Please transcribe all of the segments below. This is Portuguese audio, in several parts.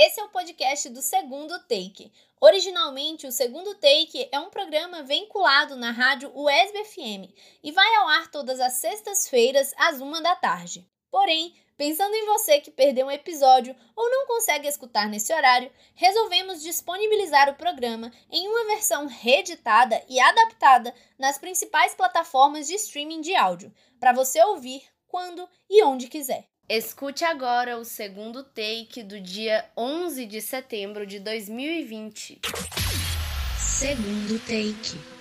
Esse é o podcast do Segundo Take. Originalmente, o Segundo Take é um programa vinculado na rádio UESB FM e vai ao ar todas as sextas-feiras às uma da tarde. Porém, pensando em você que perdeu um episódio ou não consegue escutar nesse horário, resolvemos disponibilizar o programa em uma versão reeditada e adaptada nas principais plataformas de streaming de áudio, para você ouvir quando e onde quiser. Escute agora o segundo take do dia 11 de setembro de 2020. Segundo take.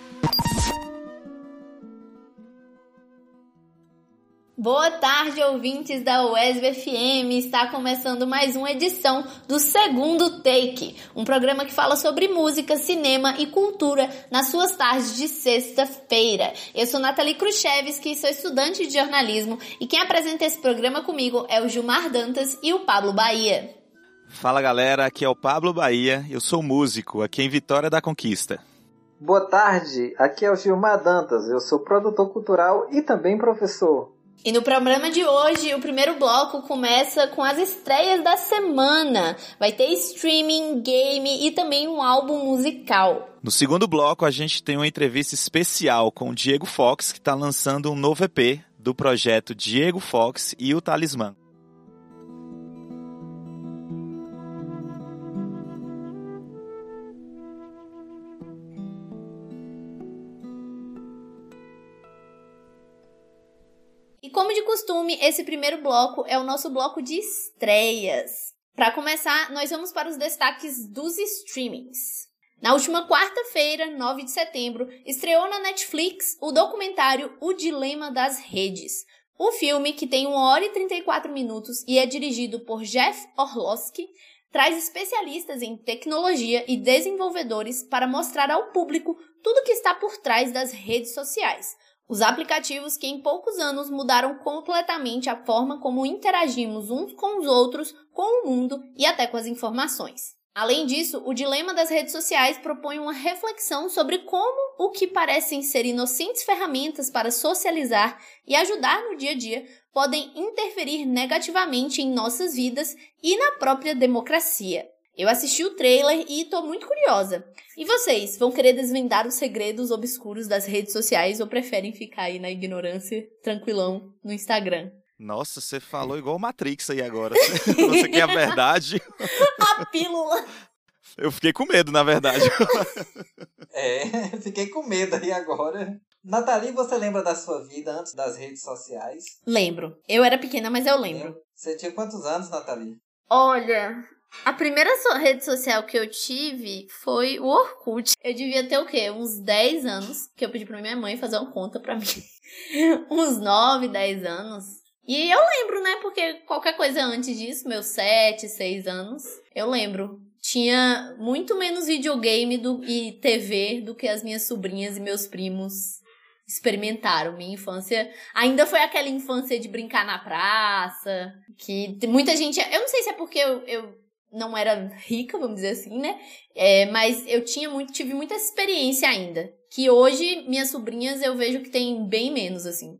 Boa tarde, ouvintes da UESB FM. Está começando mais uma edição do Segundo Take, um programa que fala sobre música, cinema e cultura nas suas tardes de sexta-feira. Eu sou Nathalie Khrushchevski, sou estudante de jornalismo e quem apresenta esse programa comigo é o Gilmar Dantas e o Pablo Bahia. Fala galera, aqui é o Pablo Bahia, eu sou músico aqui em Vitória da Conquista. Boa tarde, aqui é o Gilmar Dantas, eu sou produtor cultural e também professor. E no programa de hoje, o primeiro bloco começa com as estreias da semana. Vai ter streaming, game e também um álbum musical. No segundo bloco, a gente tem uma entrevista especial com o Diego Fox, que está lançando um novo EP do projeto Diego Fox e o Talismã. Como de costume, esse primeiro bloco é o nosso bloco de estreias. Para começar, nós vamos para os destaques dos streamings. Na última quarta-feira, 9 de setembro, estreou na Netflix o documentário O Dilema das Redes. O filme, que tem 1 hora e 34 minutos e é dirigido por Jeff Orlowski, traz especialistas em tecnologia e desenvolvedores para mostrar ao público tudo que está por trás das redes sociais, os aplicativos que em poucos anos mudaram completamente a forma como interagimos uns com os outros, com o mundo e até com as informações. Além disso, o dilema das redes sociais propõe uma reflexão sobre como o que parecem ser inocentes ferramentas para socializar e ajudar no dia a dia podem interferir negativamente em nossas vidas e na própria democracia. Eu assisti o trailer e tô muito curiosa. E vocês, vão querer desvendar os segredos obscuros das redes sociais ou preferem ficar aí na ignorância, tranquilão, no Instagram? Nossa, você falou igual Matrix aí agora. você quer a verdade? a pílula! Eu fiquei com medo, na verdade. é, fiquei com medo aí agora. Nathalie, você lembra da sua vida antes das redes sociais? Lembro. Eu era pequena, mas eu lembro. Você tinha quantos anos, Nathalie? Olha, a primeira rede social que eu tive foi o Orkut. Eu devia ter o quê? Uns 10 anos, que eu pedi pra minha mãe fazer uma conta pra mim. Uns 9, 10 anos. E eu lembro, né? Porque qualquer coisa antes disso, meus 7, 6 anos, eu lembro. Tinha muito menos videogame do, e TV do que as minhas sobrinhas e meus primos experimentaram. Minha infância ainda foi aquela infância de brincar na praça, que muita gente. Eu não sei se é porque eu, eu não era rica, vamos dizer assim, né? É, mas eu tinha muito, tive muita experiência ainda. Que hoje, minhas sobrinhas, eu vejo que tem bem menos, assim.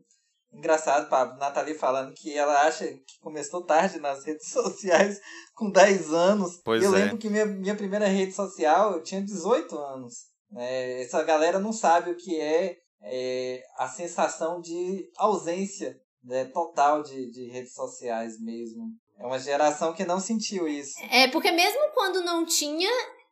Engraçado, Pablo, Nathalie falando que ela acha que começou tarde nas redes sociais com 10 anos. Pois eu é. lembro que minha, minha primeira rede social eu tinha 18 anos. É, essa galera não sabe o que é, é a sensação de ausência né, total de, de redes sociais mesmo. É uma geração que não sentiu isso. É, porque mesmo quando não tinha,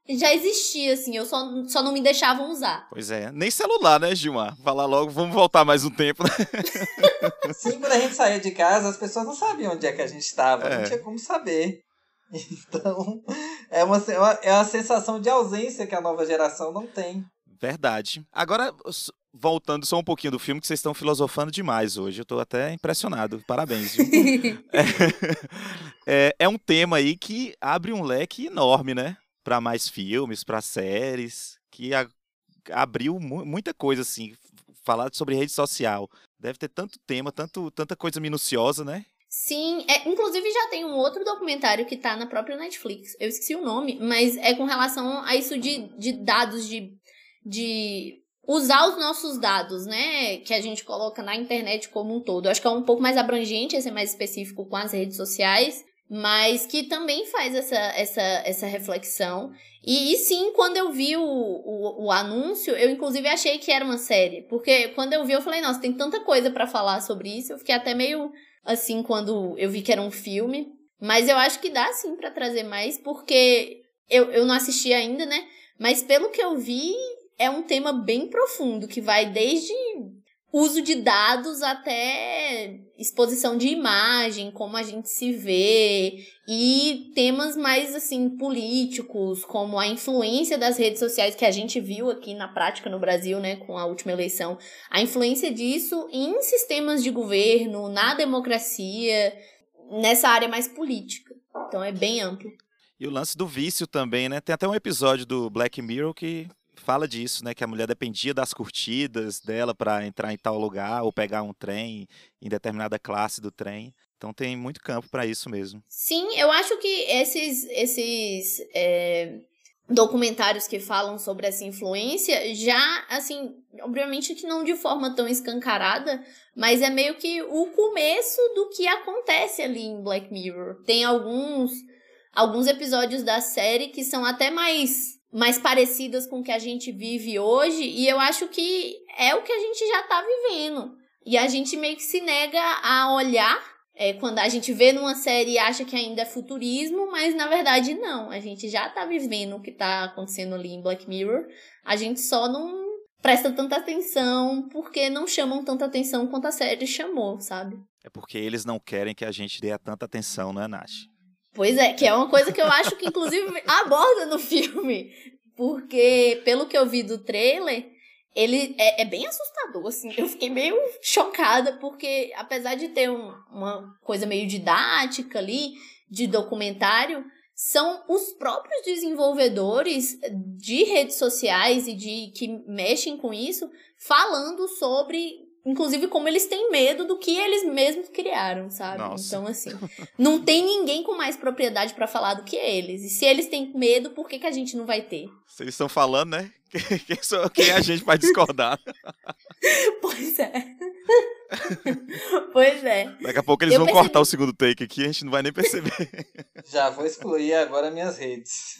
já existia, assim, eu só, só não me deixavam usar. Pois é, nem celular, né, Gilmar? Falar logo, vamos voltar mais um tempo, né? Sim, quando a gente saía de casa, as pessoas não sabiam onde é que a gente estava, É. não tinha como saber. Então, é uma, é uma, é uma sensação de ausência que a nova geração não tem. Verdade. Agora, voltando só um pouquinho do filme, que vocês estão filosofando demais hoje. Eu tô até impressionado. Parabéns, viu? É, é um tema aí que abre um leque enorme, né? Pra mais filmes, pra séries, que a- abriu mu- muita coisa, assim. Falar sobre rede social. Deve ter tanto tema, tanto, tanta coisa minuciosa, né? Sim, é, inclusive já tem um outro documentário que tá na própria Netflix. Eu esqueci o nome, mas é com relação a isso de, de dados, de, de usar os nossos dados, né? Que a gente coloca na internet como um todo. Eu acho que é um pouco mais abrangente, esse é mais específico com as redes sociais. mas que também faz essa, essa, essa reflexão. E, e sim, quando eu vi o, o, o, anúncio, eu inclusive achei que era uma série. Porque quando eu vi, eu falei, nossa, tem tanta coisa para falar sobre isso. Eu fiquei até meio assim quando eu vi que era um filme. Mas eu acho que dá sim para trazer mais, porque eu, eu não assisti ainda, né? Mas pelo que eu vi, é um tema bem profundo, que vai desde uso de dados até exposição de imagem, como a gente se vê, e temas mais assim políticos, como a influência das redes sociais que a gente viu aqui na prática no Brasil, né, com a última eleição, a influência disso em sistemas de governo, na democracia, nessa área mais política. Então é bem amplo. E o lance do vício também, né? Tem até um episódio do Black Mirror que fala disso, né? Que a mulher dependia das curtidas dela para entrar em tal lugar ou pegar um trem em determinada classe do trem. Então tem muito campo para isso mesmo. Sim, eu acho que esses, esses é, documentários que falam sobre essa influência já, assim, obviamente que não de forma tão escancarada, mas é meio que o começo do que acontece ali em Black Mirror. Tem alguns alguns episódios da série que são até mais mais parecidas com o que a gente vive hoje, e eu acho que é o que a gente já tá vivendo. E a gente meio que se nega a olhar é, quando a gente vê numa série e acha que ainda é futurismo, mas na verdade não. A gente já tá vivendo o que tá acontecendo ali em Black Mirror. A gente só não presta tanta atenção porque não chamam tanta atenção quanto a série chamou, sabe? É porque eles não querem que a gente dê tanta atenção, não é, Nath? Pois é, que é uma coisa que eu acho que inclusive aborda no filme. Porque, pelo que eu vi do trailer, ele é, é, bem assustador, assim. Eu fiquei meio chocada, porque apesar de ter um, uma coisa meio didática ali, de documentário, são os próprios desenvolvedores de redes sociais e de que mexem com isso falando sobre Inclusive, como eles têm medo do que eles mesmos criaram, sabe? Nossa. Então, assim, não tem ninguém com mais propriedade para falar do que eles. E se eles têm medo, por que, que a gente não vai ter? Vocês estão falando, né? Quem, quem é a gente vai discordar? pois é. pois é. Daqui a pouco eles eu vão percebi... cortar o segundo take aqui e a gente não vai nem perceber. Já vou excluir agora minhas redes.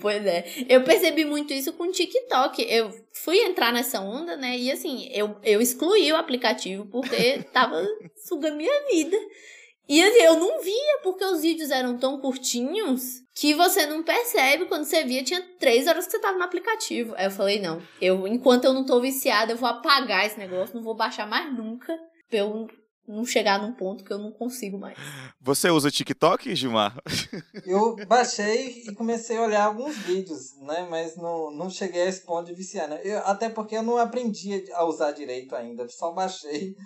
Pois é. Eu percebi muito isso com o TikTok. Eu fui entrar nessa onda, né? E assim, eu, eu excluí o aplicativo porque tava sugando minha vida. E assim, eu não via porque os vídeos eram tão curtinhos que você não percebe quando você via, tinha três horas que você tava no aplicativo. Aí eu falei, não, eu, enquanto eu não tô viciada, eu vou apagar esse negócio, não vou baixar mais nunca, pra eu não chegar num ponto que eu não consigo mais. Você usa TikTok, Gilmar? Eu baixei e comecei a olhar alguns vídeos, né? Mas não, não cheguei a esse ponto de viciar, né? Eu, até porque eu não aprendi a usar direito ainda, só baixei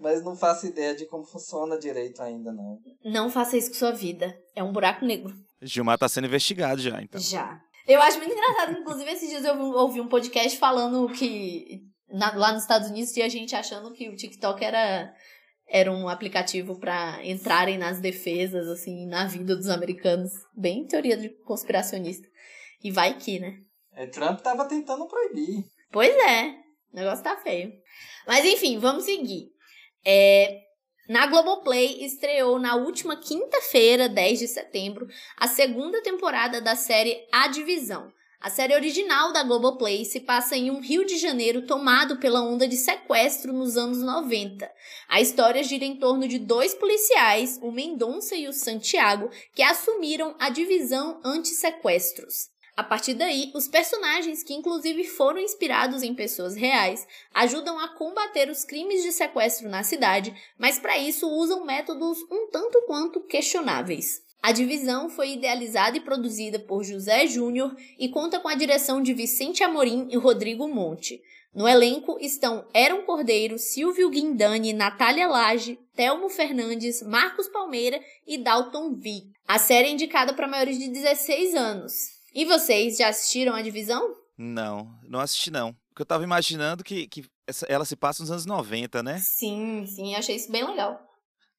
mas não faço ideia de como funciona direito ainda, não. Não faça isso com sua vida. É um buraco negro. Gilmar tá sendo investigado já, então. Já. Eu acho muito engraçado, inclusive, esses dias eu ouvi um podcast falando que na, lá nos Estados Unidos tinha gente achando que o TikTok era, era um aplicativo para entrarem nas defesas, assim, na vida dos americanos. Bem teoria de conspiracionista. E vai que, né? É, Trump tava tentando proibir. Pois é. O negócio tá feio. Mas enfim, vamos seguir. É, na Globoplay estreou na última quinta-feira, 10 de setembro, a segunda temporada da série A Divisão. A série original da Globoplay se passa em um Rio de Janeiro tomado pela onda de sequestro nos anos 90. A história gira em torno de dois policiais, o Mendonça e o Santiago, que assumiram a divisão anti-sequestros. A partir daí, os personagens, que inclusive foram inspirados em pessoas reais, ajudam a combater os crimes de sequestro na cidade, mas para isso usam métodos um tanto quanto questionáveis. A divisão foi idealizada e produzida por José Júnior e conta com a direção de Vicente Amorim e Rodrigo Monte. No elenco estão Eron Cordeiro, Silvio Guindani, Natália Lage, Telmo Fernandes, Marcos Palmeira e Dalton V. A série é indicada para maiores de 16 anos. E vocês já assistiram a divisão? Não, não assisti não. Porque eu tava imaginando que, que essa, ela se passa nos anos 90, né? Sim, sim, achei isso bem legal.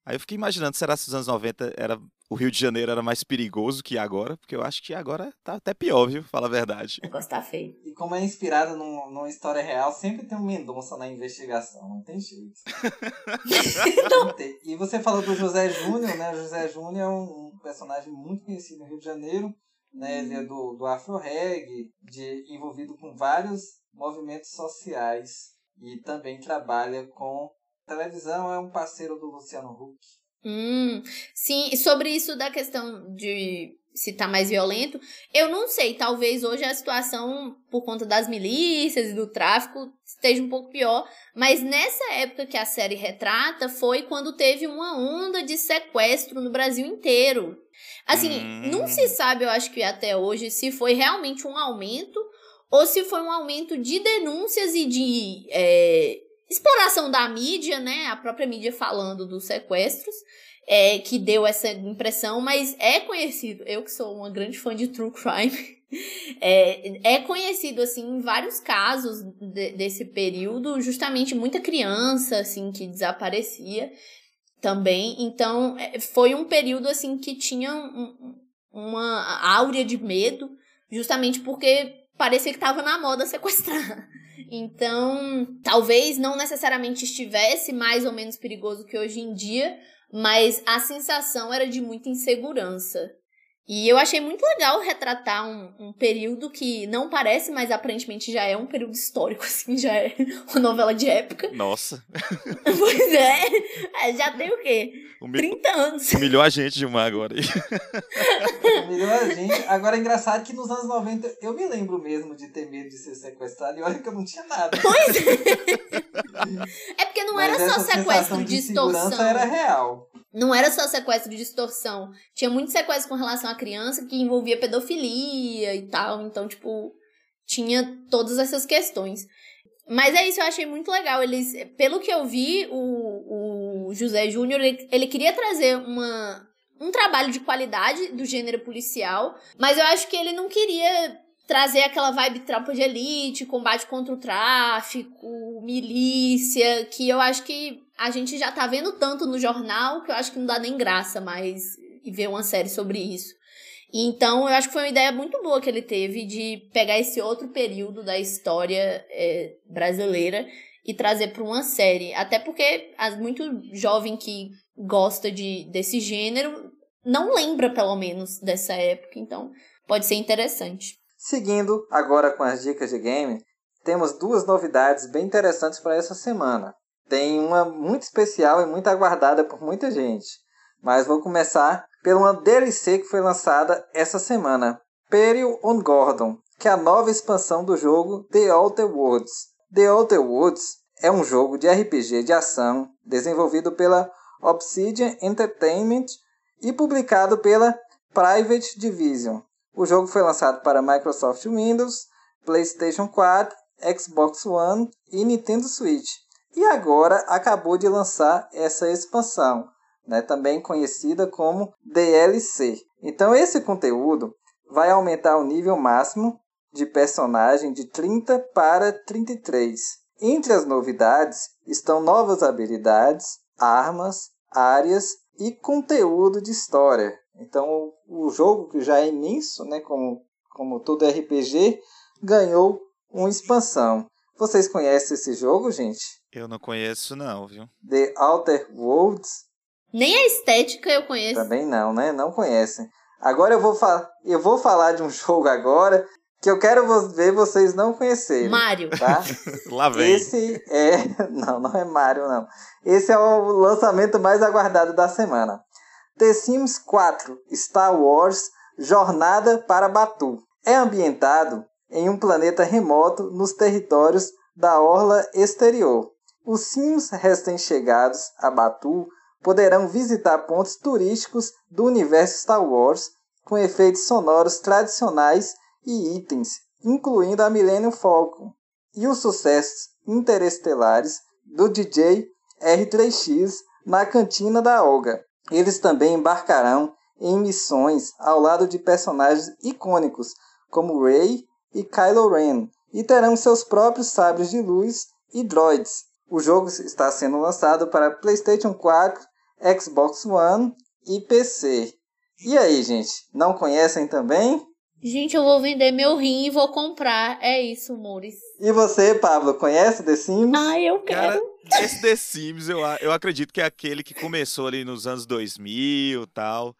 Aí eu fiquei imaginando, será que nos anos 90 era, o Rio de Janeiro era mais perigoso que agora? Porque eu acho que agora tá até pior, viu? Fala a verdade. O negócio tá feio. E como é inspirada num, numa história real, sempre tem um Mendonça na investigação, não tem jeito. não tem. E você falou do José Júnior, né? O José Júnior é um, personagem muito conhecido no Rio de Janeiro. Né? Ele é do, do Afro Reggae, de, envolvido com vários movimentos sociais e também trabalha com televisão, é um parceiro do Luciano Huck. Hum, sim, e sobre isso da questão de se tá mais violento, eu não sei, talvez hoje a situação, por conta das milícias e do tráfico, esteja um pouco pior, mas nessa época que a série retrata foi quando teve uma onda de sequestro no Brasil inteiro. Assim, hum. não se sabe, eu acho que até hoje, se foi realmente um aumento ou se foi um aumento de denúncias e de é, exploração da mídia, né? A própria mídia falando dos sequestros é, que deu essa impressão, mas é conhecido. Eu que sou uma grande fã de true crime, é, é conhecido assim em vários casos de, desse período, justamente muita criança assim que desaparecia também. Então é, foi um período assim que tinha um, uma áurea de medo, justamente porque parecia que estava na moda sequestrar. Então, talvez não necessariamente estivesse mais ou menos perigoso que hoje em dia, mas a sensação era de muita insegurança. E eu achei muito legal retratar um, um, período que não parece, mas aparentemente já é um período histórico, assim, já é uma novela de época. Nossa. Pois é. é já tem o quê? Humil... 30 anos. Humilhou a gente demais agora. Humilhou a gente. Agora é engraçado que nos anos 90 eu me lembro mesmo de ter medo de ser sequestrado e olha que eu não tinha nada. Pois é. É porque não mas era só sequestro de extorsão. era real. Não era só sequestro de extorsão. Tinha muito sequestro com relação à criança que envolvia pedofilia e tal. Então, tipo, tinha todas essas questões. Mas é isso, eu achei muito legal. Eles, pelo que eu vi, o, o José Júnior, ele, ele queria trazer uma, um trabalho de qualidade do gênero policial, mas eu acho que ele não queria trazer aquela vibe tropa de elite, combate contra o tráfico, milícia, que eu acho que a gente já tá vendo tanto no jornal que eu acho que não dá nem graça mais ver uma série sobre isso. Então, eu acho que foi uma ideia muito boa que ele teve de pegar esse outro período da história é, brasileira e trazer para uma série. Até porque as, muito jovem que gosta de, desse gênero não lembra, pelo menos, dessa época. Então, pode ser interessante. Seguindo agora com as dicas de game, temos duas novidades bem interessantes para essa semana. Tem uma muito especial e muito aguardada por muita gente. Mas vou começar pela uma DLC que foi lançada essa semana, Peril on Gordon, que é a nova expansão do jogo The Outer Worlds. The Outer Worlds é um jogo de RPG de ação desenvolvido pela Obsidian Entertainment e publicado pela Private Division. O jogo foi lançado para Microsoft Windows, PlayStation 4, Xbox One e Nintendo Switch. E agora acabou de lançar essa expansão, né, também conhecida como DLC. Então esse conteúdo vai aumentar o nível máximo de personagem de 30 para 33. Entre as novidades estão novas habilidades, armas, áreas e conteúdo de história. Então o jogo, que já é imenso, né, como, como todo RPG, ganhou uma expansão. Vocês conhecem esse jogo, gente? Eu não conheço não, viu? The Outer Worlds. Nem a estética eu conheço. Também não, né? Não conhecem. Agora eu vou, eu vou falar de um jogo agora que eu quero ver vocês não conhecerem. Mario. Tá? Lá vem. Esse é. Não, não é Mario, não. Esse é o lançamento mais aguardado da semana. The Sims 4 Star Wars Jornada para Batu. É ambientado em um planeta remoto nos territórios da orla exterior. Os Sims recém-chegados a Batu poderão visitar pontos turísticos do universo Star Wars com efeitos sonoros tradicionais e itens, incluindo a Millennium Falcon e os sucessos interestelares do DJ R3X na cantina da Olga. Eles também embarcarão em missões ao lado de personagens icônicos como Rey e Kylo Ren e terão seus próprios sabres de luz e droids. O jogo está sendo lançado para PlayStation 4, Xbox One e PC. E aí, gente, não conhecem também? Gente, eu vou vender meu rim e vou comprar. É isso, Mores. E você, Pablo, conhece The Sims? Ah, eu quero. Cara, esse The Sims, eu, eu acredito que é aquele que começou ali nos anos 2000 e tal.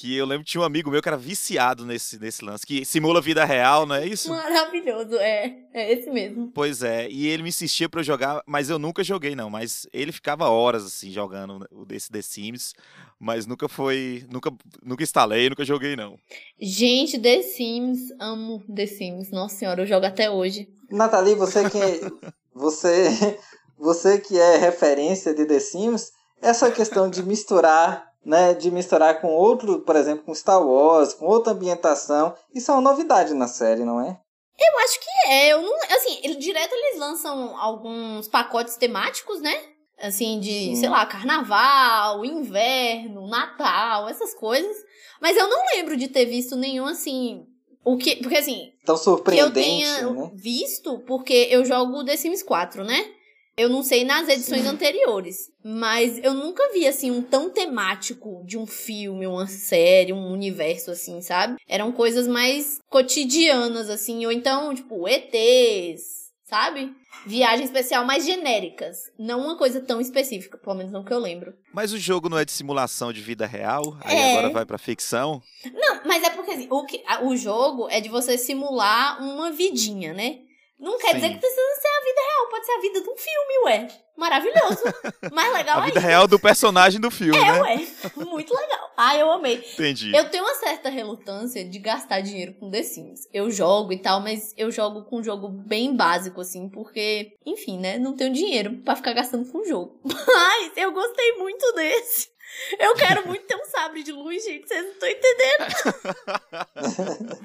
Que eu lembro que tinha um amigo meu que era viciado nesse, nesse lance, que simula vida real, não é isso? Maravilhoso, é. É esse mesmo. Pois é, e ele me insistia pra eu jogar, mas eu nunca joguei, não. Mas ele ficava horas, assim, jogando esse The Sims, mas nunca foi. Nunca, nunca instalei, nunca joguei, não. Gente, The Sims, amo The Sims. Nossa senhora, eu jogo até hoje. Nathalie, você que. você, você que é referência de The Sims, essa questão de misturar né, de misturar com outro, por exemplo, com Star Wars, com outra ambientação. Isso é uma novidade na série, não é? Eu acho que é. Eu não, assim, ele, direto eles lançam alguns pacotes temáticos, né? Assim, de, Sim. sei lá, carnaval, inverno, Natal, essas coisas. Mas eu não lembro de ter visto nenhum, assim. O que. Porque assim. Tão surpreendente. Que eu tenha né? visto, porque eu jogo The Sims 4, né? Eu não sei nas edições anteriores, mas eu nunca vi assim um tão temático de um filme, uma série, um universo assim, sabe? Eram coisas mais cotidianas assim, ou então, tipo, ETs, sabe? Viagem especial mais genéricas, não uma coisa tão específica, pelo menos não que eu lembro. Mas o jogo não é de simulação de vida real? Aí é. agora vai pra ficção? Não, mas é porque assim, o, que, o jogo é de você simular uma vidinha, né? Não quer Sim. dizer que precisa ser a vida real, pode ser a vida de um filme, ué. Maravilhoso. Mais legal A vida ainda. real do personagem do filme, é, né? ué. Muito legal. Ah, eu amei. Entendi. Eu tenho uma certa relutância de gastar dinheiro com The Sims. Eu jogo e tal, mas eu jogo com um jogo bem básico, assim, porque, enfim, né? Não tenho dinheiro para ficar gastando com jogo. Mas eu gostei muito desse. Eu quero muito ter um sabre de luz, gente. Vocês não estão entendendo.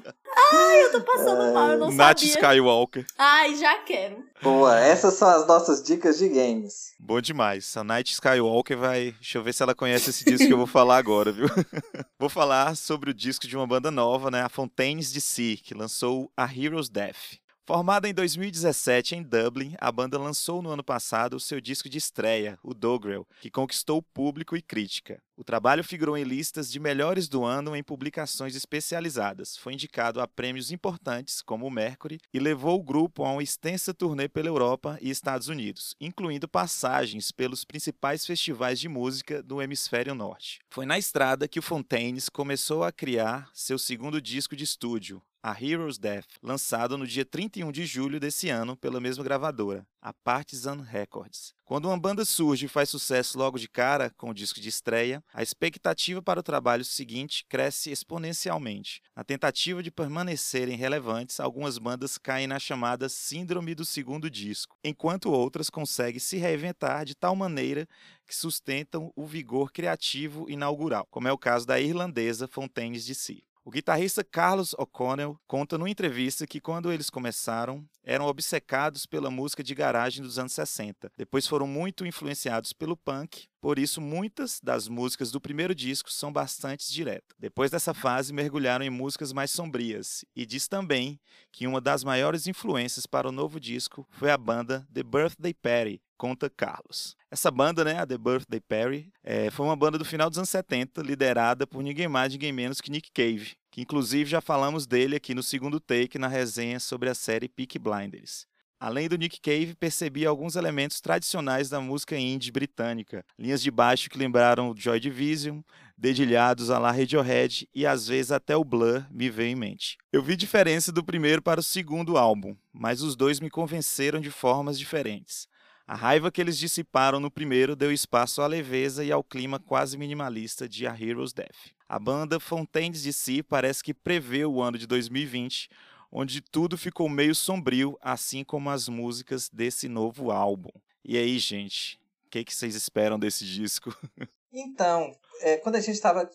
Ai, eu tô passando mal, eu não Nath sabia. Skywalker. Ai, já quero. Boa, essas são as nossas dicas de games. Bom demais. A Night Skywalker vai. Deixa eu ver se ela conhece esse disco que eu vou falar agora, viu? vou falar sobre o disco de uma banda nova, né? A Fontaines DC, que lançou a Hero's Death. Formada em 2017 em Dublin, a banda lançou no ano passado o seu disco de estreia, o Dogrel, que conquistou público e crítica. O trabalho figurou em listas de melhores do ano em publicações especializadas, foi indicado a prêmios importantes, como o Mercury, e levou o grupo a uma extensa turnê pela Europa e Estados Unidos, incluindo passagens pelos principais festivais de música do hemisfério norte. Foi na estrada que o Fontaines começou a criar seu segundo disco de estúdio, a Hero's Death, lançado no dia 31 de julho desse ano pela mesma gravadora, a Partisan Records. Quando uma banda surge e faz sucesso logo de cara com o disco de estreia, a expectativa para o trabalho seguinte cresce exponencialmente. Na tentativa de permanecerem relevantes, algumas bandas caem na chamada síndrome do segundo disco, enquanto outras conseguem se reinventar de tal maneira que sustentam o vigor criativo inaugural, como é o caso da irlandesa Fontaines DC. O guitarrista Carlos O'Connell conta numa entrevista que quando eles começaram, eram obcecados pela música de garagem dos anos 60. Depois foram muito influenciados pelo punk, por isso muitas das músicas do primeiro disco são bastante diretas. Depois dessa fase, mergulharam em músicas mais sombrias e diz também que uma das maiores influências para o novo disco foi a banda The Birthday Party, conta Carlos. Essa banda, né, a The Birthday Party, é, foi uma banda do final dos anos 70, liderada por ninguém mais, ninguém menos que Nick Cave, que inclusive já falamos dele aqui no segundo take na resenha sobre a série Peaky Blinders. Além do Nick Cave, percebi alguns elementos tradicionais da música indie britânica, linhas de baixo que lembraram o Joy Division, dedilhados a la Radiohead e às vezes até o Blur me veio em mente. Eu vi diferença do primeiro para o segundo álbum, mas os dois me convenceram de formas diferentes. A raiva que eles dissiparam no primeiro deu espaço à leveza e ao clima quase minimalista de A Hero's Death. A banda Fontaines de Si parece que prevê o ano de 2020, onde tudo ficou meio sombrio, assim como as músicas desse novo álbum. E aí, gente, o que, que vocês esperam desse disco? Então, é, quando a gente estava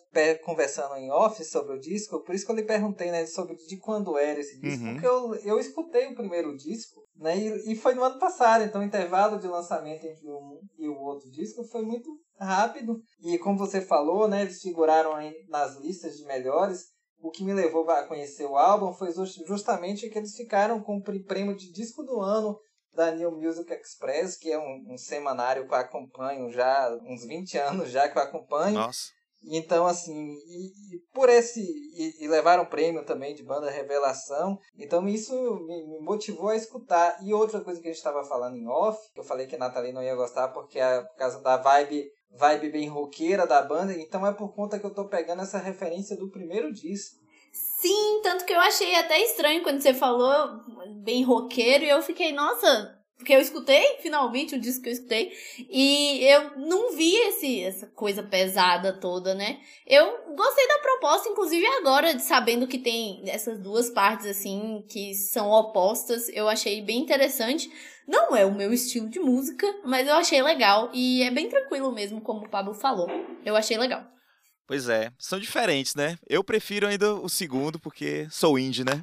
conversando em off sobre o disco, por isso que eu lhe perguntei né, sobre de quando era esse disco, uhum. porque eu, eu escutei o primeiro disco, né, e, e foi no ano passado, então o intervalo de lançamento entre um e o outro disco foi muito rápido, e como você falou, né, eles figuraram aí nas listas de melhores, o que me levou a conhecer o álbum foi justamente que eles ficaram com o prêmio de disco do ano da New Music Express, que é um, um semanário que eu acompanho já, uns 20 anos já que eu acompanho. Nossa. Então, assim, e, e por esse. E, e, levaram prêmio também de banda revelação. Então, isso me, me, motivou a escutar. E outra coisa que a gente estava falando em off, que eu falei que a Nathalie não ia gostar porque é por causa da vibe vibe bem roqueira da banda, então é por conta que eu tô pegando essa referência do primeiro disco. Sim, tanto que eu achei até estranho quando você falou bem roqueiro e eu fiquei, nossa, porque eu escutei, finalmente, o disco que eu escutei, e eu não vi esse, essa coisa pesada toda, né? Eu gostei da proposta, inclusive agora, sabendo que tem essas duas partes, assim, que são opostas, eu achei bem interessante. Não é o meu estilo de música, mas eu achei legal, e é bem tranquilo mesmo, como o Pablo falou. Eu achei legal. Pois é, são diferentes, né? Eu prefiro ainda o segundo, porque sou indie, né?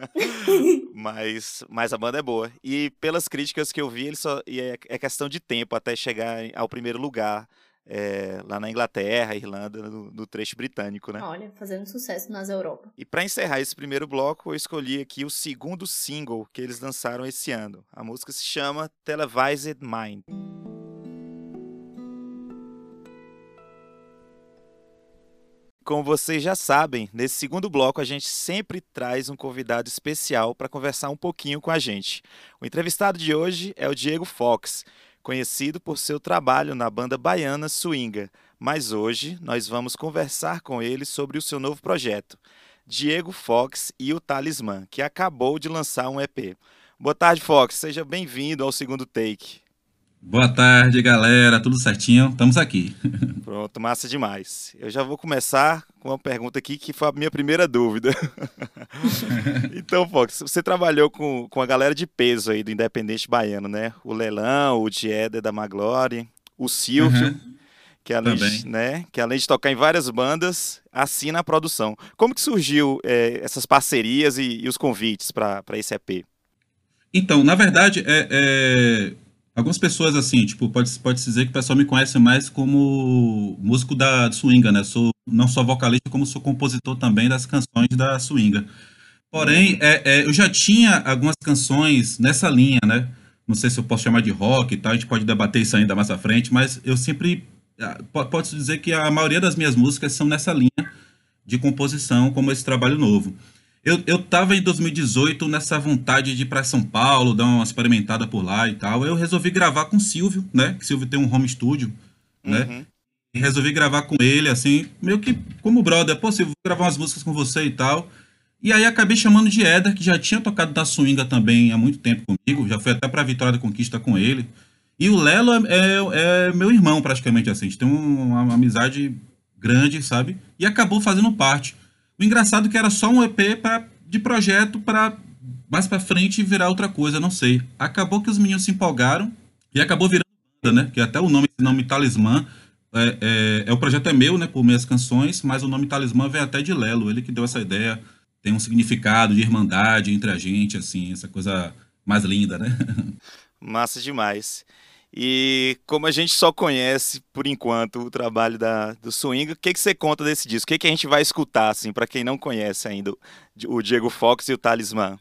mas, mas a banda é boa. E pelas críticas que eu vi, ele só, é, é questão de tempo até chegar ao primeiro lugar. É, lá na Inglaterra, Irlanda, no, no, trecho britânico, né? Olha, fazendo sucesso nas Europa. E para encerrar esse primeiro bloco, eu escolhi aqui o segundo single que eles lançaram esse ano. A música se chama Televised Mind. Como vocês já sabem, nesse segundo bloco a gente sempre traz um convidado especial para conversar um pouquinho com a gente. O entrevistado de hoje é o Diego Fox, conhecido por seu trabalho na banda baiana Swinga, mas hoje nós vamos conversar com ele sobre o seu novo projeto, Diego Fox e o Talismã, que acabou de lançar um EP. Boa tarde, Fox. Seja bem-vindo ao segundo take. Boa tarde, galera. Tudo certinho? Estamos aqui. Pronto, massa demais. Eu já vou começar com uma pergunta aqui que foi a minha primeira dúvida. então, Fox, você trabalhou com, com a galera de peso aí do Independente Baiano, né? O Lelão, o Dieder da Maglore, o Silvio, uhum. que, além de, né, que além de tocar em várias bandas, assina a produção. Como que surgiu é, essas parcerias e, e os convites para esse EP? Então, na verdade, é... é Algumas pessoas, assim, tipo, pode, pode dizer que o pessoal me conhece mais como músico da swinga, né? Sou não só vocalista, como sou compositor também das canções da swinga. Porém, é, é, eu já tinha algumas canções nessa linha, né? Não sei se eu posso chamar de rock e tal, a gente pode debater isso ainda mais à frente, mas eu sempre. Ah, pode dizer que a maioria das minhas músicas são nessa linha de composição, como esse trabalho novo. Eu, eu tava em 2018 nessa vontade de ir para São Paulo, dar uma experimentada por lá e tal. Eu resolvi gravar com o Silvio, né? Que Silvio tem um home studio, né? Uhum. E resolvi gravar com ele, assim, meio que como brother. Pô, Silvio, vou gravar umas músicas com você e tal. E aí acabei chamando de Eder, que já tinha tocado na Swinga também há muito tempo comigo. Já foi até pra Vitória da Conquista com ele. E o Lelo é, é, é meu irmão, praticamente, assim. A gente tem uma, uma amizade grande, sabe? E acabou fazendo parte. O engraçado é que era só um EP pra, de projeto para mais para frente virar outra coisa, não sei. Acabou que os meninos se empolgaram e acabou virando banda, né? Que até o nome, esse nome Talismã, é, é, é, o projeto é meu, né? Por minhas canções, mas o nome Talismã vem até de Lelo, ele que deu essa ideia. Tem um significado de irmandade entre a gente, assim, essa coisa mais linda, né? Massa demais. E como a gente só conhece, por enquanto, o trabalho da, do Swing, o que, que você conta desse disco? O que, que a gente vai escutar, assim, para quem não conhece ainda o Diego Fox e o Talismã?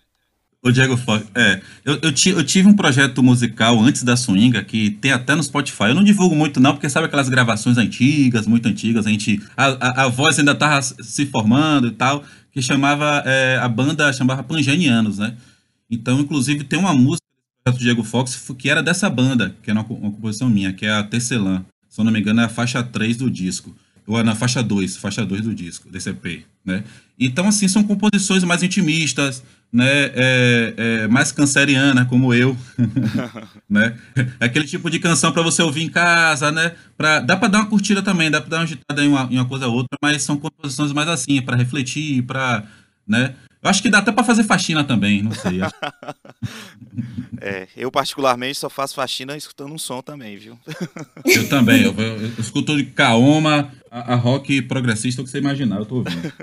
O Diego Fox, é. Eu, eu, eu, tive um projeto musical antes da Swinga, que tem até no Spotify. Eu não divulgo muito, não, porque sabe aquelas gravações antigas, muito antigas, a gente. A, a, a voz ainda tava se formando e tal, que chamava. É, a banda chamava Pangenianos, né? Então, inclusive, tem uma música do Diego Fox, que era dessa banda, que é uma, uma composição minha, que é a Tecelã. Se eu não me engano, é a faixa 3 do disco. Ou é na faixa 2, faixa 2 do disco, desse EP, né? Então, assim, são composições mais intimistas, né? É, é, mais canceriana, como eu, né? É aquele tipo de canção para você ouvir em casa, né? Pra, dá para dar uma curtida também, dá para dar uma agitada em uma, em uma coisa ou outra, mas são composições mais assim, para refletir, para, né? Eu acho que dá até para fazer faxina também, não sei. é, eu particularmente só faço faxina escutando um som também, viu? eu também, eu, eu, eu escuto de Kaoma, a, a, rock progressista, o que você imaginar, eu tô ouvindo.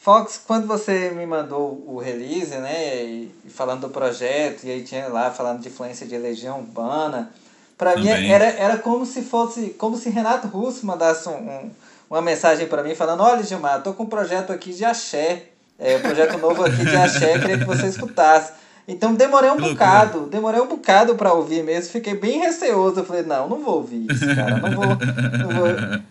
Fox, quando você me mandou o release, né, e, e falando do projeto, e aí tinha lá falando de influência de Legião Urbana, para mim era, era como se fosse, como se Renato Russo mandasse um, um, uma mensagem para mim falando, olha Gilmar, tô com um projeto aqui de axé, é, um projeto novo aqui de axé, queria que você escutasse. Então demorei um bocado, demorei um bocado para ouvir mesmo, fiquei bem receoso. Eu falei, não, não vou ouvir isso, cara, não vou. Não vou.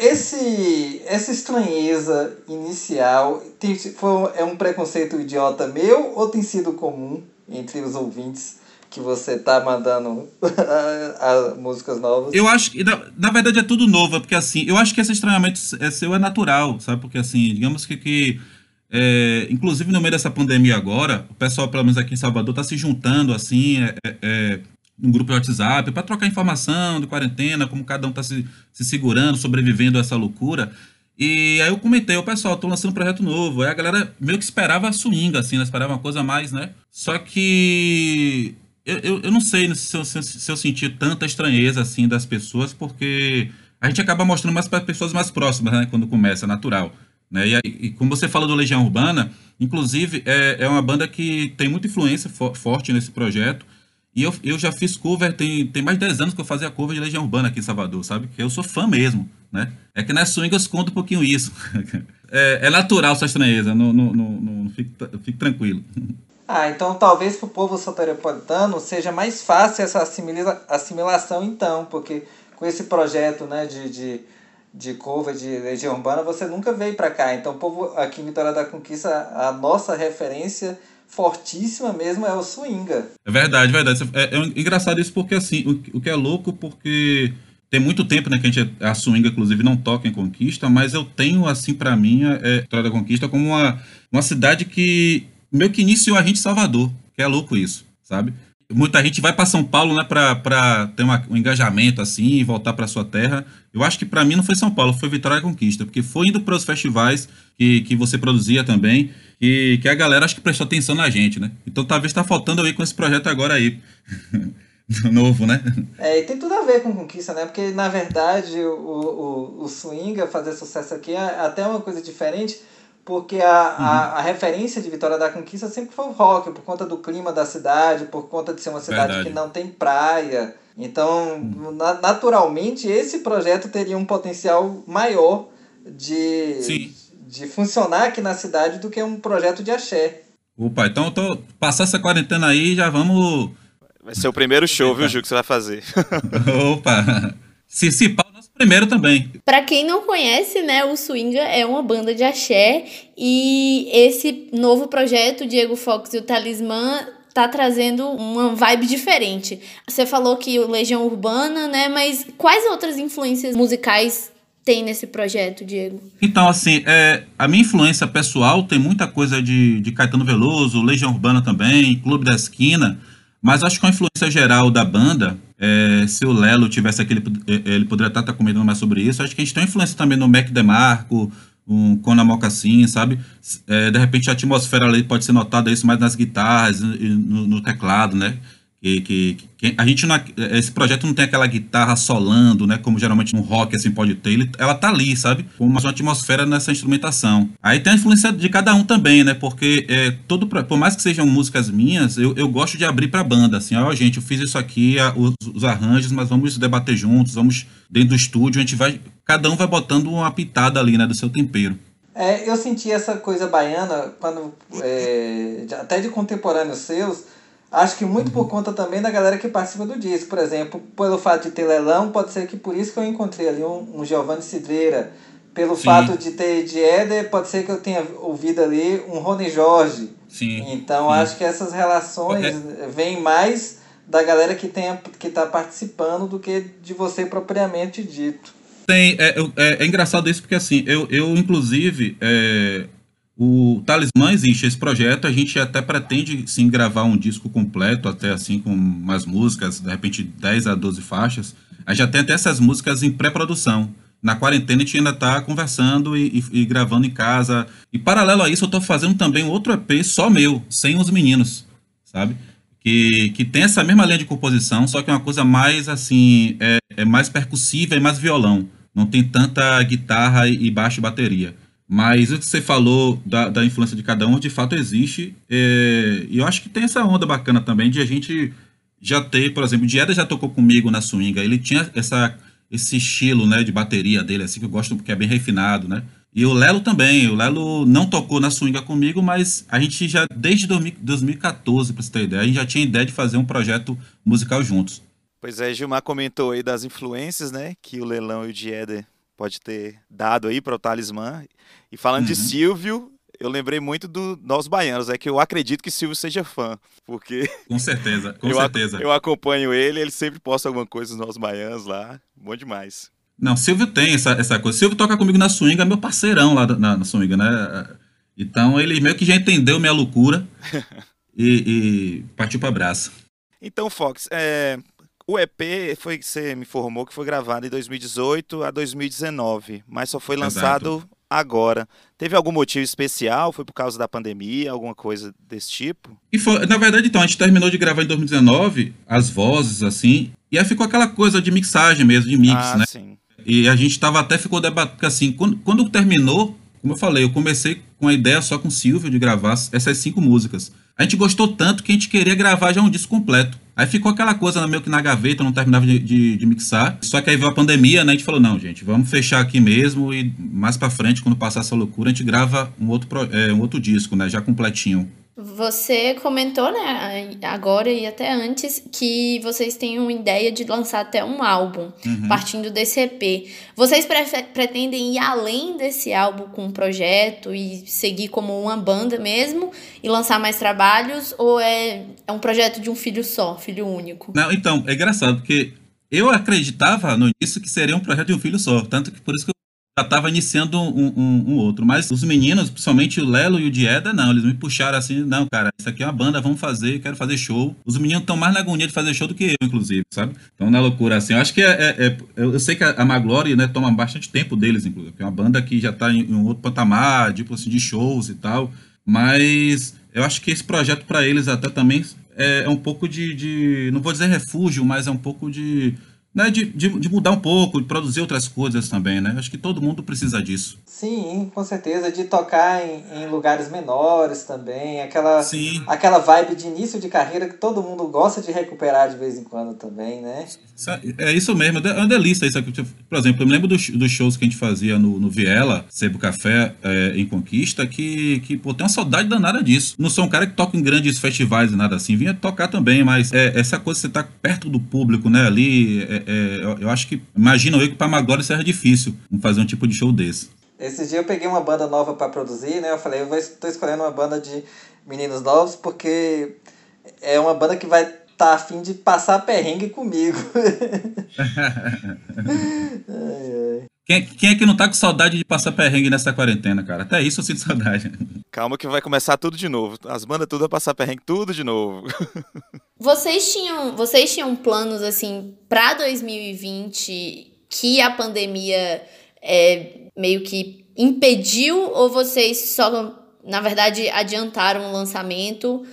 Esse, essa estranheza inicial tem, foi, é um preconceito idiota meu ou tem sido comum entre os ouvintes que você tá mandando a, a, músicas novas. Eu acho que, na, na, verdade, é tudo novo, porque assim, eu acho que esse estranhamento é seu é natural, sabe? Porque assim, digamos que, que é, inclusive no meio dessa pandemia agora, o pessoal, pelo menos aqui em Salvador, tá se juntando, assim, é, é, é um grupo de WhatsApp para trocar informação de quarentena, como cada um tá se, se segurando, sobrevivendo a essa loucura. E aí eu comentei, o pessoal, tô lançando um projeto novo. Aí a galera meio que esperava swing, assim, né? Esperava uma coisa mais, né? Só que eu, eu, eu não sei se eu, se eu senti tanta estranheza, assim, das pessoas, porque a gente acaba mostrando mais para pessoas mais próximas, né? Quando começa, é natural. Né? E, e, como você fala do Legião Urbana, inclusive é, é uma banda que tem muita influência for, forte nesse projeto. E eu, eu já fiz cover, tem, tem mais de 10 anos que eu fazia cover de Legião Urbana aqui em Salvador, sabe? Que eu sou fã mesmo, né? É que na swing eu um pouquinho isso. é, é, natural essa estranheza, não, não, não, não fique, fique tranquilo. Ah, então talvez para o povo soteropolitano seja mais fácil essa assimila assimilação então, porque com esse projeto né, de, de, de cover de Legião Urbana você nunca veio para cá. Então o povo aqui em Vitória da Conquista, a nossa referência fortíssima mesmo é o Swinga. É verdade, verdade. É, é engraçado isso porque, assim, o, o que é louco porque tem muito tempo, né, que a gente, a Swinga, inclusive, não toca em Conquista, mas eu tenho, assim, para mim, é, Vitória da Conquista como uma, uma cidade que meio que iniciou a gente em Salvador, que é louco isso, sabe? Muita gente vai para São Paulo, né, para ter uma, um engajamento assim e voltar para sua terra. Eu acho que para mim não foi São Paulo, foi Vitória da Conquista, porque foi indo para os festivais que, que você produzia também que, que a galera acho que prestou atenção na gente, né? Então talvez está faltando aí com esse projeto agora aí. Novo, né? É, e tem tudo a ver com conquista, né? Porque na verdade o, o, o Swinga fazer sucesso aqui é até uma coisa diferente, porque a, uhum. a, a, referência de Vitória da Conquista sempre foi o rock, por conta do clima da cidade, por conta de ser uma cidade verdade. que não tem praia. Então, uhum. na, naturalmente, esse projeto teria um potencial maior de. Sim de funcionar aqui na cidade do que um projeto de axé. Opa, então eu tô passar essa quarentena aí já vamos. Vai ser o primeiro show, viu, Gil, que você vai fazer. Opa! Se se pau, primeiro também. Para quem não conhece, né, o Swinga é uma banda de axé e esse novo projeto, Diego Fox e o Talismã, tá trazendo uma vibe diferente. Você falou que o Legião Urbana, né, mas quais outras influências musicais tem nesse projeto, Diego? Então, assim, é, a minha influência pessoal tem muita coisa de, de Caetano Veloso, Legião Urbana também, Clube da Esquina, mas acho que a influência geral da banda, é, se o Lelo tivesse aqui, ele, é, ele poderia estar, estar comentando mais sobre isso. Acho que a gente tem influência também no Mac DeMarco, um Conan Mocassin, sabe? É, de repente a atmosfera ali pode ser notada isso mais nas guitarras, no, no teclado, né? Que, que, que, a gente não, esse projeto não tem aquela guitarra solando, né? Como geralmente no rock assim pode ter. Ele, ela tá ali, sabe? Com uma, atmosfera nessa instrumentação. Aí tem a influência de cada um também, né? Porque é, todo, por mais que sejam músicas minhas, eu, eu gosto de abrir pra banda. Assim, ó, gente, eu fiz isso aqui, os, os arranjos, mas vamos debater juntos, vamos dentro do estúdio, a gente vai. Cada um vai botando uma pitada ali, né? Do seu tempero. É, eu senti essa coisa baiana quando. É, até de contemporâneos seus Acho que muito por conta também da galera que participa do disco. Por exemplo, pelo fato de ter leilão, pode ser que por isso que eu encontrei ali um, um Giovanni Cidreira. Pelo Sim. fato de ter de Éder, pode ser que eu tenha ouvido ali um Rony Jorge. Sim. Então Sim. acho que essas relações é. vêm mais da galera que está que tá participando do que de você propriamente dito. Tem, é, é, é engraçado isso porque assim, eu, eu inclusive, é, o Talismã existe esse projeto, a gente até pretende sim gravar um disco completo, até assim com umas músicas, de repente 10 a 12 faixas. A gente já tem até essas músicas em pré-produção. Na quarentena a gente ainda está conversando e, e, e, gravando em casa. E paralelo a isso, eu estou fazendo também outro EP só meu, sem os meninos, sabe? Que, que tem essa mesma linha de composição, só que é uma coisa mais assim, é, é mais percussiva e mais violão. Não tem tanta guitarra e baixo e bateria. Mas o que você falou da, da influência de cada um, de fato existe. É, e eu acho que tem essa onda bacana também de a gente já ter, por exemplo, o Dieda já tocou comigo na swinga. Ele tinha essa, esse estilo né, de bateria dele, assim, que eu gosto porque é bem refinado, né? E o Lelo também. O Lelo não tocou na swinga comigo, mas a gente já, desde 2014, para você ter ideia, a gente já tinha ideia de fazer um projeto musical juntos. Pois é, Gilmar comentou aí das influências, né, que o Lelão e o Dieder pode ter dado aí para o Talismã. E falando uhum. de Silvio, eu lembrei muito do Nós Baianos, é que eu acredito que Silvio seja fã, porque... Com certeza, com eu, certeza. Eu acompanho ele, ele sempre posta alguma coisa dos Nós Baianos lá, bom demais. Não, Silvio tem essa, essa coisa. Silvio toca comigo na swing, é meu parceirão lá na, na swing, né? Então ele meio que já entendeu minha loucura e, e partiu para abraço. Então, Fox, é, o EP foi que você me informou que foi gravado em 2018 a 2019, mas só foi lançado Exato. agora. Teve algum motivo especial? Foi por causa da pandemia, alguma coisa desse tipo? E foi, na verdade, então, a gente terminou de gravar em 2019, as vozes, assim, e aí ficou aquela coisa de mixagem mesmo, de mix, ah, né? Sim. E a gente tava até ficou debatendo, assim, quando, quando terminou, como eu falei, eu comecei com a ideia só com o Silvio de gravar essas cinco músicas. A gente gostou tanto que a gente queria gravar já um disco completo. Aí ficou aquela coisa meio que na gaveta, não terminava de, de, de, mixar. Só que aí veio a pandemia, né? A gente falou, não, gente, vamos fechar aqui mesmo e mais pra frente, quando passar essa loucura, a gente grava um outro, é, um outro disco, né? Já completinho. Você comentou, né, agora e até antes, que vocês têm uma ideia de lançar até um álbum, uhum. partindo desse EP. Vocês pre pretendem ir além desse álbum com um projeto e seguir como uma banda mesmo e lançar mais trabalhos? Ou é, é um projeto de um filho só, filho único? Não, então, é engraçado, porque eu acreditava no início que seria um projeto de um filho só. Tanto que por isso que já estava iniciando um, um, um, outro. Mas os meninos, principalmente o Lelo e o Dieda, não. Eles me puxaram assim, não, cara, isso aqui é uma banda, vamos fazer, quero fazer show. Os meninos estão mais na agonia de fazer show do que eu, inclusive, sabe? Então, na loucura, assim. Eu acho que é. é, é eu sei que a, Maglory, né, toma bastante tempo deles, inclusive. É uma banda que já está em, em, um outro patamar, tipo assim, de shows e tal. Mas eu acho que esse projeto para eles até também é, é um pouco de, de. Não vou dizer refúgio, mas é um pouco de né, de, de, de, mudar um pouco, de produzir outras coisas também, né? Acho que todo mundo precisa disso. Sim, com certeza, de tocar em, em lugares menores também, aquela, Sim. aquela vibe de início de carreira que todo mundo gosta de recuperar de vez em quando também, né? É isso mesmo, é uma delícia isso aqui. Por exemplo, eu me lembro dos, dos shows que a gente fazia no, no Viela, Sebo Café, é, em Conquista, que, que pô, tem uma saudade danada disso. Não sou um cara que toca em grandes festivais e nada assim, vinha tocar também, mas é, essa coisa de você estar tá perto do público, né, ali, é, é, eu, eu, acho que, imagino eu que para Magória seja difícil fazer um tipo de show desse. Esses dias eu peguei uma banda nova para produzir, né? Eu falei, eu estou escolhendo uma banda de meninos novos porque é uma banda que vai tá afim de passar perrengue comigo. ai, ai. Quem, quem, é que não tá com saudade de passar perrengue nessa quarentena, cara? Até isso eu sinto saudade. Calma que vai começar tudo de novo. As bandas tudo a passar perrengue tudo de novo. Vocês tinham, vocês tinham planos assim para 2020 que a pandemia é, meio que impediu ou vocês só, na verdade, adiantaram o lançamento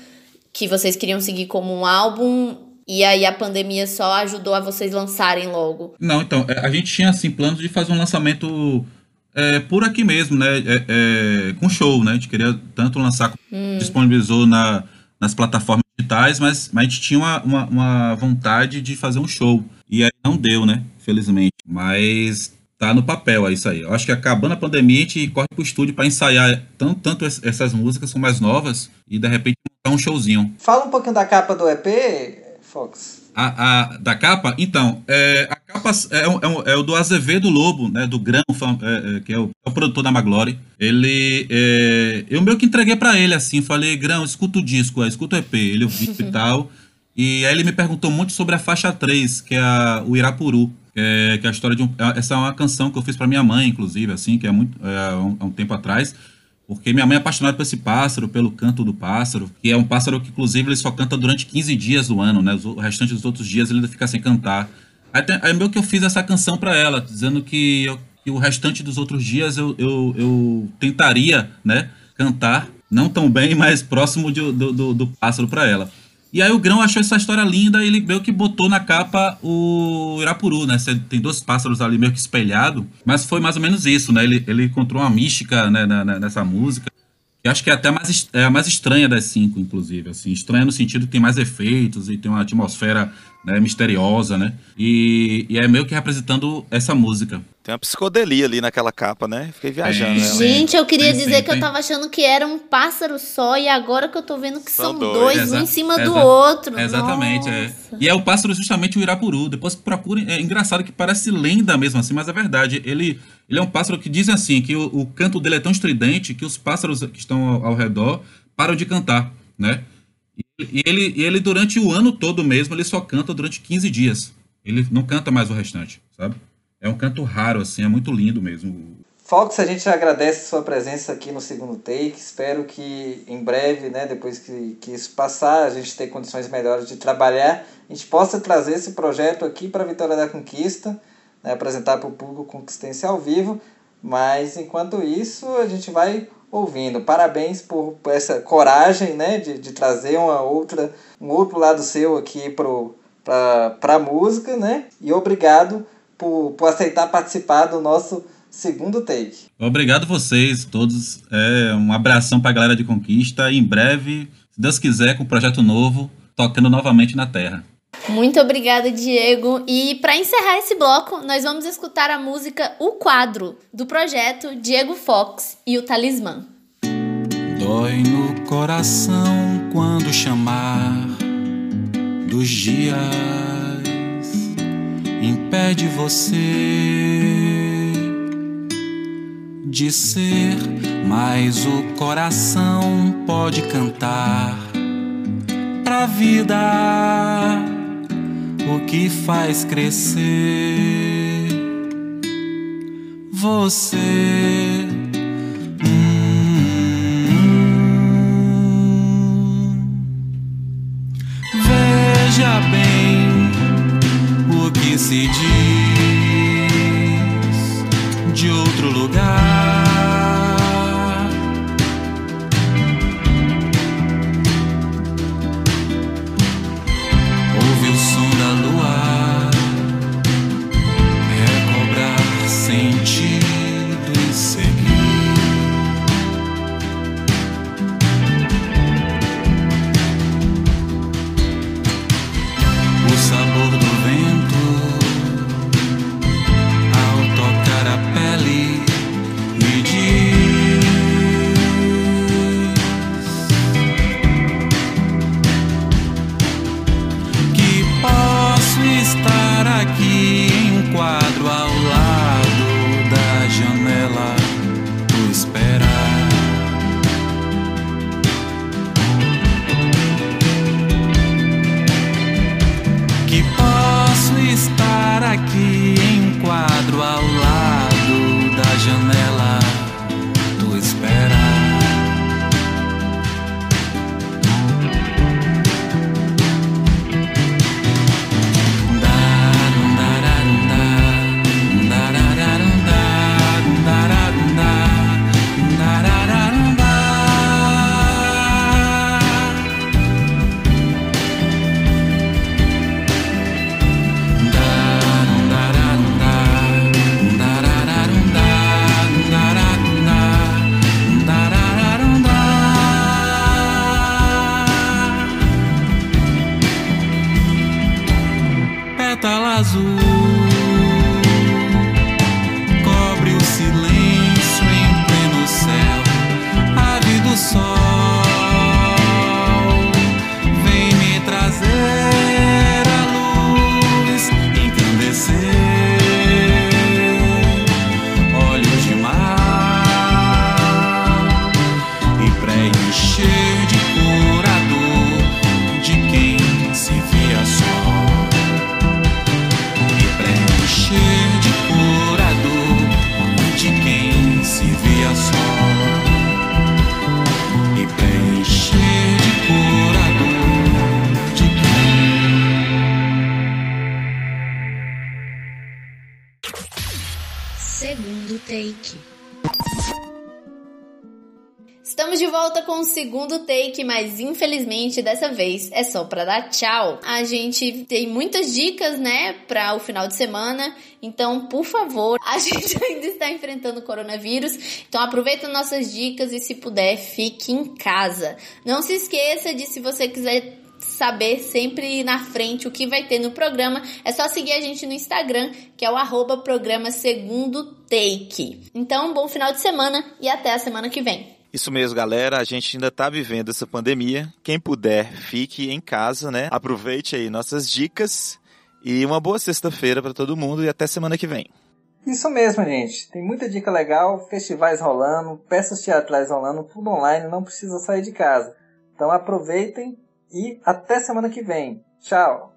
que vocês queriam seguir como um álbum e aí a pandemia só ajudou a vocês lançarem logo? Não, então, é, a gente tinha assim planos de fazer um lançamento é, por aqui mesmo, né? É, é, com show, né? A gente queria tanto lançar, hum. disponibilizou na, nas plataformas digitais, mas, mas a gente tinha uma, uma, uma, vontade de fazer um show. E aí não deu, né? Felizmente. Mas tá no papel, é isso aí. Eu acho que acabando a pandemia, a gente corre pro estúdio para ensaiar tanto, tanto essas músicas são mais novas e de repente um showzinho. Fala um pouquinho da capa do EP, Fox. A, a, da capa? Então, é, a capa é, é, é, o do Azevedo Lobo, né, do Grão, é, é, que é o, é o, produtor da Maglory. Ele, é, eu meio que entreguei para ele assim, falei, Grão, escuta o disco, escuta o EP. Ele ouviu e tal. E aí ele me perguntou muito sobre a faixa 3, que é a, o Irapuru é, que é a história de um. É, essa é uma canção que eu fiz para minha mãe, inclusive, assim, que é muito é, um, um, tempo atrás. Porque minha mãe é apaixonada por esse pássaro, pelo canto do pássaro, que é um pássaro que, inclusive, ele só canta durante 15 dias do ano, né? O restante dos outros dias ele ainda fica sem cantar. Aí, tem, aí meio que eu fiz essa canção para ela, dizendo que, eu, que, o restante dos outros dias eu, eu, eu tentaria, né, cantar, não tão bem, mas próximo de, do, do, do pássaro para ela. E aí o Grão achou essa história linda e ele meio que botou na capa o Irapuru, né? Tem dois pássaros ali meio que espelhado, mas foi mais ou menos isso, né? Ele, ele encontrou uma mística né, nessa música. Que acho que é até mais, é a mais estranha das cinco, inclusive. Assim, estranha no sentido que tem mais efeitos e tem uma atmosfera né, misteriosa, né? E, e é meio que representando essa música. Tem uma psicodelia ali naquela capa, né? Fiquei viajando. Né? Gente, eu queria Tem, dizer sim, que eu tava achando que era um pássaro só e agora que eu tô vendo que São são, dois. dois, um em cima do outro. Exatamente, é. E é o pássaro justamente o Irapuru. Depois procurem. É engraçado que parece lenda mesmo assim, mas é verdade. Ele, ele é um pássaro que dizem assim, que o, o canto dele é tão estridente que os pássaros que estão ao, ao redor param de cantar, né? E, e ele, e ele, durante o ano todo mesmo, ele só canta durante 15 dias. Ele não canta mais o restante, sabe? É um canto raro, assim, é muito lindo mesmo. Fox, a gente agradece sua presença aqui no segundo take. Espero que em breve, né, depois que, que isso passar, a gente ter condições melhores de trabalhar, a gente possa trazer esse projeto aqui para a Vitória da Conquista, né, apresentar para o público Conquistense ao vivo. Mas enquanto isso, a gente vai ouvindo. Parabéns por, por essa coragem né, de, de trazer uma outra, um outro lado seu aqui para a música, né? E obrigado por, por aceitar participar do nosso segundo take. Obrigado vocês todos. É, um abração pra galera de Conquista. Em breve, se Deus quiser, com um projeto novo, tocando novamente na Terra. Muito obrigada, Diego. E para encerrar esse bloco, nós vamos escutar a música O Quadro, do projeto Diego Fox e o Talismã. Dói no coração quando chamar dos dias impede você de ser, mas o coração pode cantar pra vida o que faz crescer você. Hum. Veja bem que se diz de outro lugar. Segundo take. Estamos de volta com o segundo take, mas infelizmente dessa vez é só pra dar tchau. A gente tem muitas dicas, né, para o final de semana. Então, por favor, a gente ainda está enfrentando o coronavírus. Então, aproveita nossas dicas e se puder, fique em casa. Não se esqueça de se você quiser saber sempre na frente o que vai ter no programa, é só seguir a gente no Instagram, que é o arroba programa segundo take. Então, bom final de semana e até a semana que vem. Isso mesmo, galera. A gente ainda tá vivendo essa pandemia. Quem puder, fique em casa, né? Aproveite aí nossas dicas e uma boa sexta-feira para todo mundo e até semana que vem. Isso mesmo, gente. Tem muita dica legal, festivais rolando, peças teatrais rolando, tudo online, não precisa sair de casa. Então aproveitem e até semana que vem. Tchau!